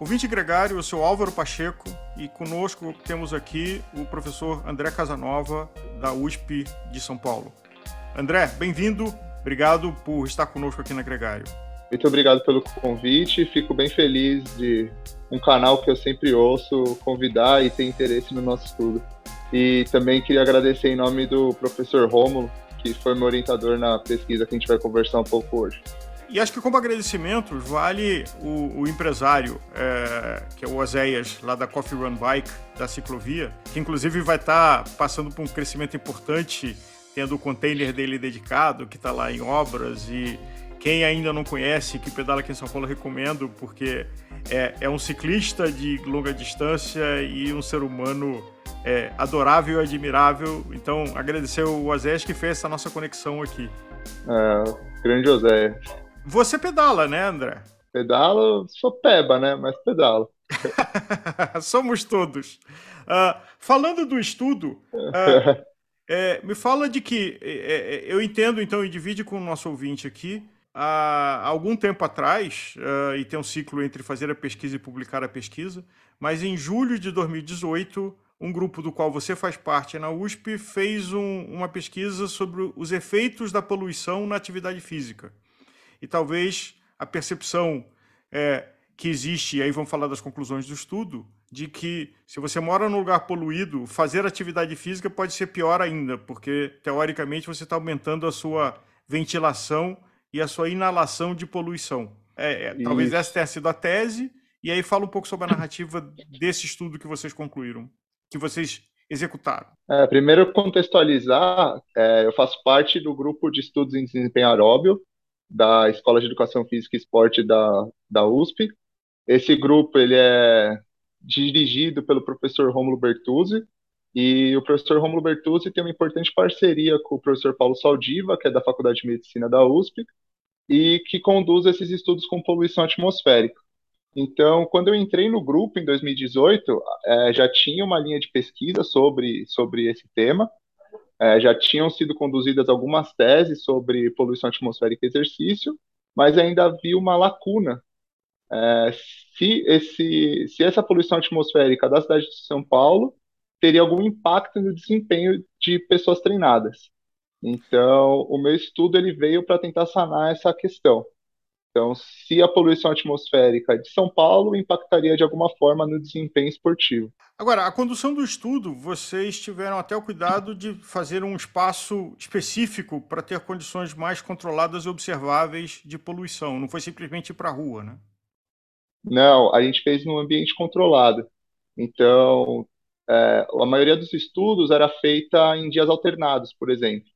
Ouvinte gregário, eu sou Álvaro Pacheco e conosco temos aqui o professor André Casanova, da USP de São Paulo. André, bem-vindo, obrigado por estar conosco aqui na Gregário. Muito obrigado pelo convite, fico bem feliz de um canal que eu sempre ouço convidar e ter interesse no nosso estudo. E também queria agradecer em nome do professor Rômulo, que foi meu orientador na pesquisa que a gente vai conversar um pouco hoje. E acho que como agradecimento vale o, o empresário, é, que é o Oséias, lá da Coffee Run Bike, da ciclovia, que inclusive vai estar tá passando por um crescimento importante, tendo o container dele dedicado, que está lá em obras. E quem ainda não conhece, que pedala aqui em São Paulo, recomendo, porque é, é um ciclista de longa distância e um ser humano é, adorável e admirável. Então, agradecer o Oséias que fez essa nossa conexão aqui. É, grande Oséias. Você pedala, né, André? Pedalo, sou peba, né? Mas pedalo. Somos todos. Uh, falando do estudo, uh, é, me fala de que é, é, eu entendo, então, e divide com o nosso ouvinte aqui. Há algum tempo atrás, uh, e tem um ciclo entre fazer a pesquisa e publicar a pesquisa, mas em julho de 2018, um grupo do qual você faz parte na USP fez um, uma pesquisa sobre os efeitos da poluição na atividade física e talvez a percepção é, que existe, e aí vamos falar das conclusões do estudo, de que se você mora num lugar poluído, fazer atividade física pode ser pior ainda, porque teoricamente você está aumentando a sua ventilação e a sua inalação de poluição. É, é, talvez essa tenha sido a tese, e aí fala um pouco sobre a narrativa desse estudo que vocês concluíram, que vocês executaram. É, primeiro, contextualizar, é, eu faço parte do grupo de estudos em desempenho aeróbio, da Escola de Educação Física e Esporte da, da USP. Esse grupo ele é dirigido pelo professor Romulo Bertuzzi, e o professor Romulo Bertuzzi tem uma importante parceria com o professor Paulo Saldiva, que é da Faculdade de Medicina da USP, e que conduz esses estudos com poluição atmosférica. Então, quando eu entrei no grupo em 2018, é, já tinha uma linha de pesquisa sobre, sobre esse tema, é, já tinham sido conduzidas algumas teses sobre poluição atmosférica e exercício, mas ainda havia uma lacuna. É, se, esse, se essa poluição atmosférica da cidade de São Paulo teria algum impacto no desempenho de pessoas treinadas. Então, o meu estudo ele veio para tentar sanar essa questão. Então, se a poluição atmosférica de São Paulo impactaria de alguma forma no desempenho esportivo. Agora, a condução do estudo, vocês tiveram até o cuidado de fazer um espaço específico para ter condições mais controladas e observáveis de poluição. Não foi simplesmente ir para a rua, né? Não, a gente fez num ambiente controlado. Então, é, a maioria dos estudos era feita em dias alternados, por exemplo.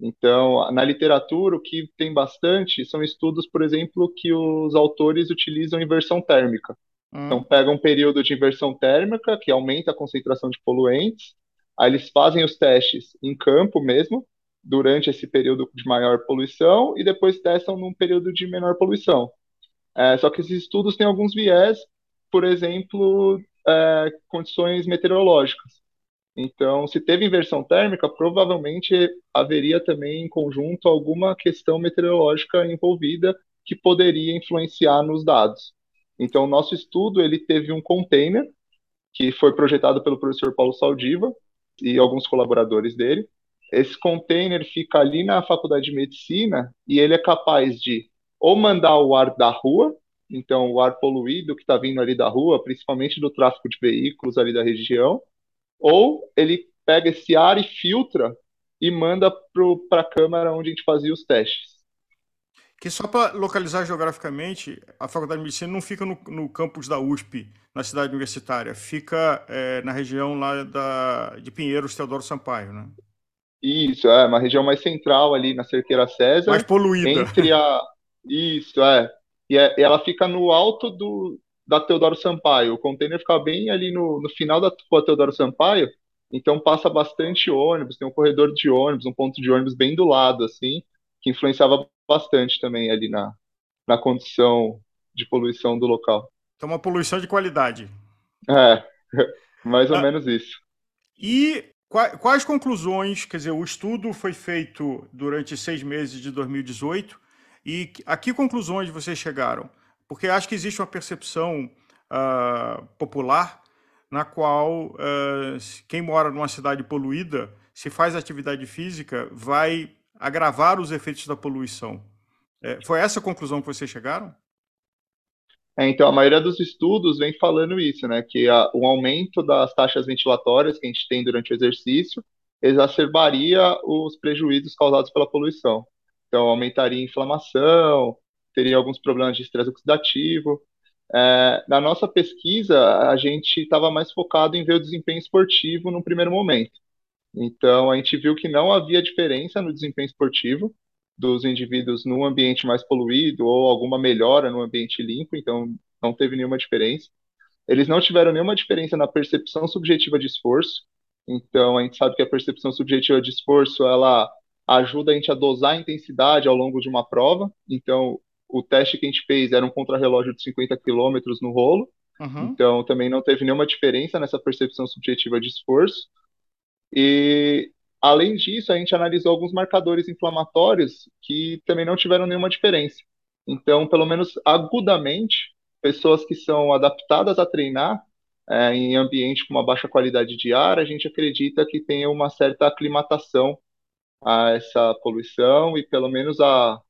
Então, na literatura, o que tem bastante são estudos, por exemplo, que os autores utilizam inversão térmica. Hum. Então, pegam um período de inversão térmica, que aumenta a concentração de poluentes, aí eles fazem os testes em campo mesmo, durante esse período de maior poluição, e depois testam num período de menor poluição. É, só que esses estudos têm alguns viés, por exemplo, é, condições meteorológicas. Então, se teve inversão térmica, provavelmente haveria também em conjunto alguma questão meteorológica envolvida que poderia influenciar nos dados. Então, o nosso estudo ele teve um container que foi projetado pelo professor Paulo Saldiva e alguns colaboradores dele. Esse container fica ali na Faculdade de Medicina e ele é capaz de ou mandar o ar da rua, então o ar poluído que está vindo ali da rua, principalmente do tráfego de veículos ali da região, ou ele pega esse ar e filtra e manda para a câmara onde a gente fazia os testes. Que só para localizar geograficamente, a Faculdade de Medicina não fica no, no campus da USP, na cidade universitária, fica é, na região lá da, de Pinheiros, Teodoro Sampaio, né? Isso, é, uma região mais central ali na Cerqueira César. Mais poluída. Entre a... Isso, é. E, é, ela fica no alto do, da Teodoro Sampaio. O container fica bem ali no, no final da rua Teodoro Sampaio, então passa bastante ônibus, tem um corredor de ônibus, um ponto de ônibus bem do lado, assim, que influenciava bastante também ali na, na condição de poluição do local. Então, uma poluição de qualidade. É, mais ou ah, menos isso. E quais conclusões, quer dizer, o estudo foi feito durante seis meses de 2018, e a que conclusões vocês chegaram? Porque acho que existe uma percepção uh, popular, na qual uh, quem mora numa cidade poluída, se faz atividade física, vai agravar os efeitos da poluição. É, foi essa a conclusão que vocês chegaram? É, então, a maioria dos estudos vem falando isso, né? Que a, o aumento das taxas ventilatórias que a gente tem durante o exercício exacerbaria os prejuízos causados pela poluição. Então, aumentaria a inflamação, teria alguns problemas de estresse oxidativo. É, na nossa pesquisa, a gente estava mais focado em ver o desempenho esportivo no primeiro momento. Então, a gente viu que não havia diferença no desempenho esportivo dos indivíduos num ambiente mais poluído ou alguma melhora no ambiente limpo, então não teve nenhuma diferença. Eles não tiveram nenhuma diferença na percepção subjetiva de esforço, então a gente sabe que a percepção subjetiva de esforço ela ajuda a gente a dosar a intensidade ao longo de uma prova, então o teste que a gente fez era um contrarrelógio de 50 km no rolo, uhum. então também não teve nenhuma diferença nessa percepção subjetiva de esforço. E Além disso, a gente analisou alguns marcadores inflamatórios que também não tiveram nenhuma diferença. Então, pelo menos agudamente, pessoas que são adaptadas a treinar é, em ambiente com uma baixa qualidade de ar, a gente acredita que tem uma certa aclimatação a essa poluição e pelo menos a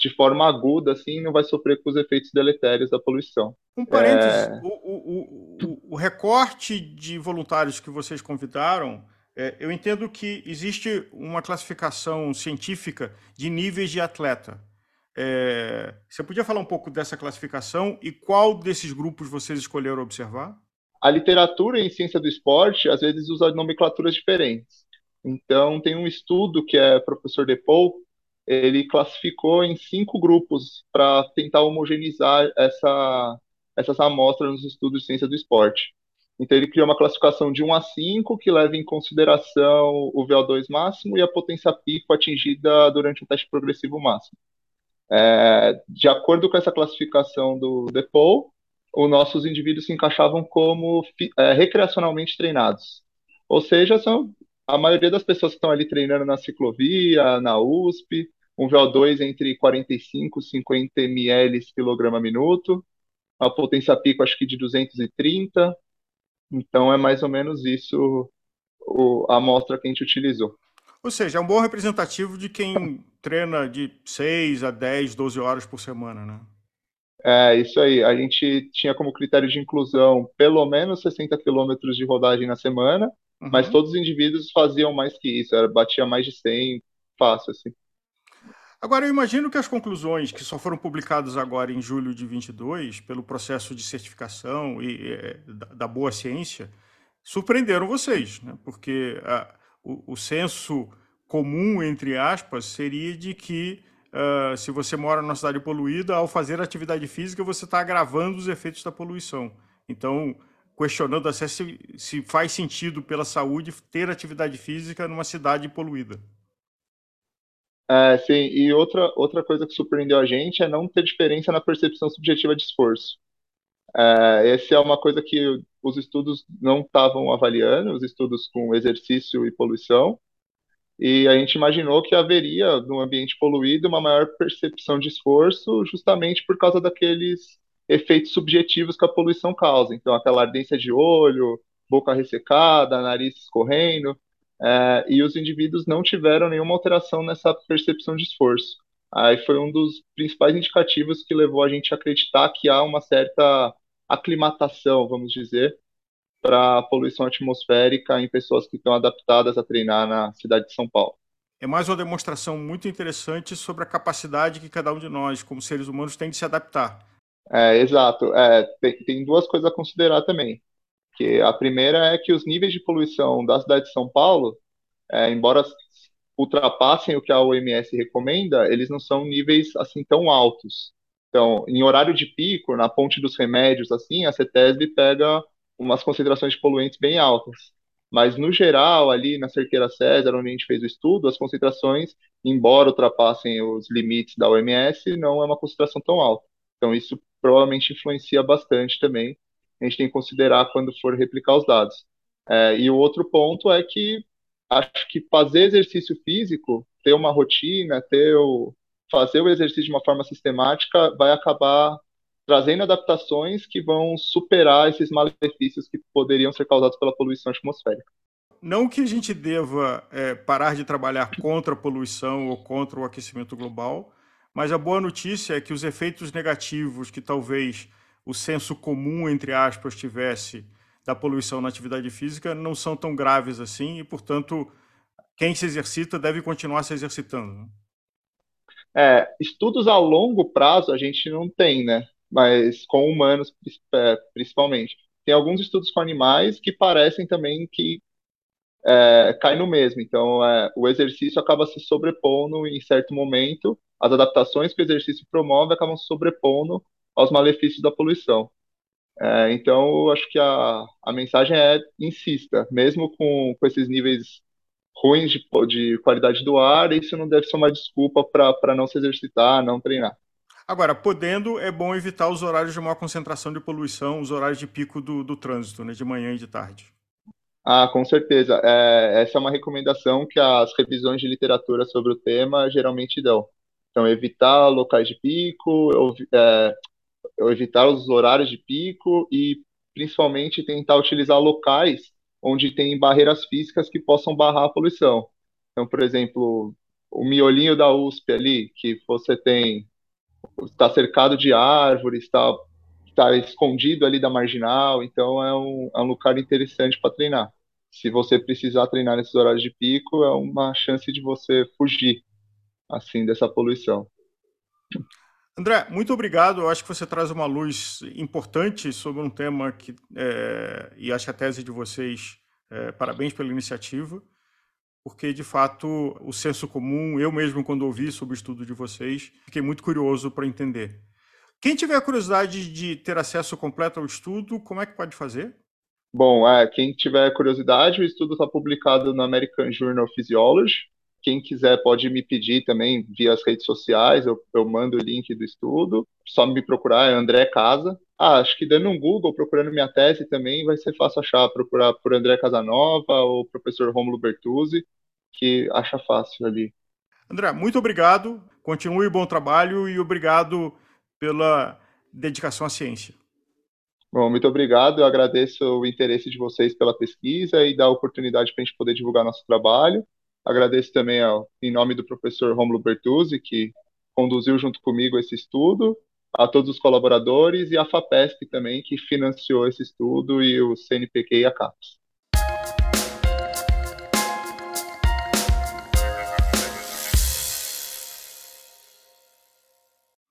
de forma aguda, assim, não vai sofrer com os efeitos deletérios da poluição. Um parênteses, é... o, o, o, o recorte de voluntários que vocês convidaram é, eu entendo que existe uma classificação científica de níveis de atleta. É, você podia falar um pouco dessa classificação e qual desses grupos vocês escolheram observar? A literatura em ciência do esporte às vezes usa nomenclaturas diferentes. Então, tem um estudo que é professor Depou, ele classificou em cinco grupos para tentar homogeneizar essa, essas amostras nos estudos de ciência do esporte. Então ele criou uma classificação de 1 a 5 que leva em consideração o VO2 máximo e a potência pico atingida durante o teste progressivo máximo. É, de acordo com essa classificação do DePaul, os nossos indivíduos se encaixavam como é, recreacionalmente treinados. Ou seja, são a maioria das pessoas que estão ali treinando na ciclovia, na USP, um VO2 entre 45 e 50 ml quilograma minuto, a potência pico acho que de 230, então é mais ou menos isso a amostra que a gente utilizou. Ou seja, é um bom representativo de quem treina de 6 a 10, 12 horas por semana, né? É, isso aí. A gente tinha como critério de inclusão pelo menos 60 quilômetros de rodagem na semana, uhum. mas todos os indivíduos faziam mais que isso, era, batia mais de 100 fácil, assim. Agora, eu imagino que as conclusões que só foram publicadas agora em julho de 22, pelo processo de certificação e, é, da, da, boa ciência, surpreenderam vocês, né? porque a, o, o senso comum, entre aspas, seria de que uh, se você mora numa cidade poluída, ao fazer atividade física, você está agravando os efeitos da poluição. Então, questionando se, se faz sentido pela saúde ter atividade física numa cidade poluída. É, sim, e outra, outra coisa que surpreendeu a gente é não ter diferença na percepção subjetiva de esforço. É, essa é uma coisa que os estudos não estavam avaliando, os estudos com exercício e poluição, e a gente imaginou que haveria, no ambiente poluído, uma maior percepção de esforço, justamente por causa daqueles efeitos subjetivos que a poluição causa. Então, aquela ardência de olho, boca ressecada, nariz escorrendo. É, e os indivíduos não tiveram nenhuma alteração nessa percepção de esforço. Aí foi um dos principais indicativos que levou a gente a acreditar que há uma certa aclimatação, vamos dizer, para a poluição atmosférica em pessoas que estão adaptadas a treinar na cidade de São Paulo. É mais uma demonstração muito interessante sobre a capacidade que cada um de nós, como seres humanos, tem de se adaptar. É, exato. É, tem, tem duas coisas a considerar também que a primeira é que os níveis de poluição da cidade de São Paulo, é, embora ultrapassem o que a OMS recomenda, eles não são níveis assim tão altos. Então, em horário de pico, na ponte dos remédios, assim, a CETESB pega umas concentrações de poluentes bem altas. Mas, no geral, ali na Cerqueira César, onde a gente fez o estudo, as concentrações, embora ultrapassem os limites da OMS, não é uma concentração tão alta. Então, isso provavelmente influencia bastante também a gente tem que considerar quando for replicar os dados. É, e o outro ponto é que acho que fazer exercício físico, ter uma rotina, ter o, fazer o exercício de uma forma sistemática, vai acabar trazendo adaptações que vão superar esses malefícios que poderiam ser causados pela poluição atmosférica. Não que a gente deva é, parar de trabalhar contra a poluição ou contra o aquecimento global, mas a boa notícia é que os efeitos negativos que talvez o senso comum, entre aspas, tivesse da poluição na atividade física não são tão graves assim e, portanto, quem se exercita deve continuar se exercitando. Né? É, estudos a longo prazo a gente não tem, né? Mas com humanos é, principalmente. Tem alguns estudos com animais que parecem também que é, cai no mesmo. Então, é, o exercício acaba se sobrepondo em certo momento, as adaptações que o exercício promove acabam se sobrepondo aos malefícios da poluição. É, então, eu acho que a, a mensagem é insista, mesmo com, com esses níveis ruins de, de qualidade do ar, isso não deve ser uma desculpa para não se exercitar, não treinar. Agora, podendo, é bom evitar os horários de maior concentração de poluição, os horários de pico do, do trânsito, né, de manhã e de tarde. Ah, com certeza. É, essa é uma recomendação que as revisões de literatura sobre o tema geralmente dão. Então, evitar locais de pico, é, evitar os horários de pico e, principalmente, tentar utilizar locais onde tem barreiras físicas que possam barrar a poluição. Então, por exemplo, o miolinho da USP ali, que você tem, está cercado de árvores, está, está escondido ali da marginal, então é um, é um lugar interessante para treinar. Se você precisar treinar nesses horários de pico, é uma chance de você fugir assim dessa poluição. André, muito obrigado. Eu acho que você traz uma luz importante sobre um tema que, é, e acho que a tese de vocês, é, parabéns pela iniciativa, porque de fato o senso comum, eu mesmo quando ouvi sobre o estudo de vocês, fiquei muito curioso para entender. Quem tiver curiosidade de ter acesso completo ao estudo, como é que pode fazer? Bom, é, quem tiver curiosidade, o estudo está publicado no American Journal of Physiology, quem quiser pode me pedir também via as redes sociais, eu, eu mando o link do estudo. Só me procurar, é André Casa. Ah, acho que dando um Google, procurando minha tese também, vai ser fácil achar. Procurar por André Casanova ou professor Romulo Bertuzzi, que acha fácil ali. André, muito obrigado. Continue bom trabalho e obrigado pela dedicação à ciência. Bom, muito obrigado. Eu agradeço o interesse de vocês pela pesquisa e da oportunidade para a gente poder divulgar nosso trabalho. Agradeço também ao, em nome do professor Romulo Bertuzzi, que conduziu junto comigo esse estudo, a todos os colaboradores e a FAPESP também, que financiou esse estudo, e o CNPq e a CAPES.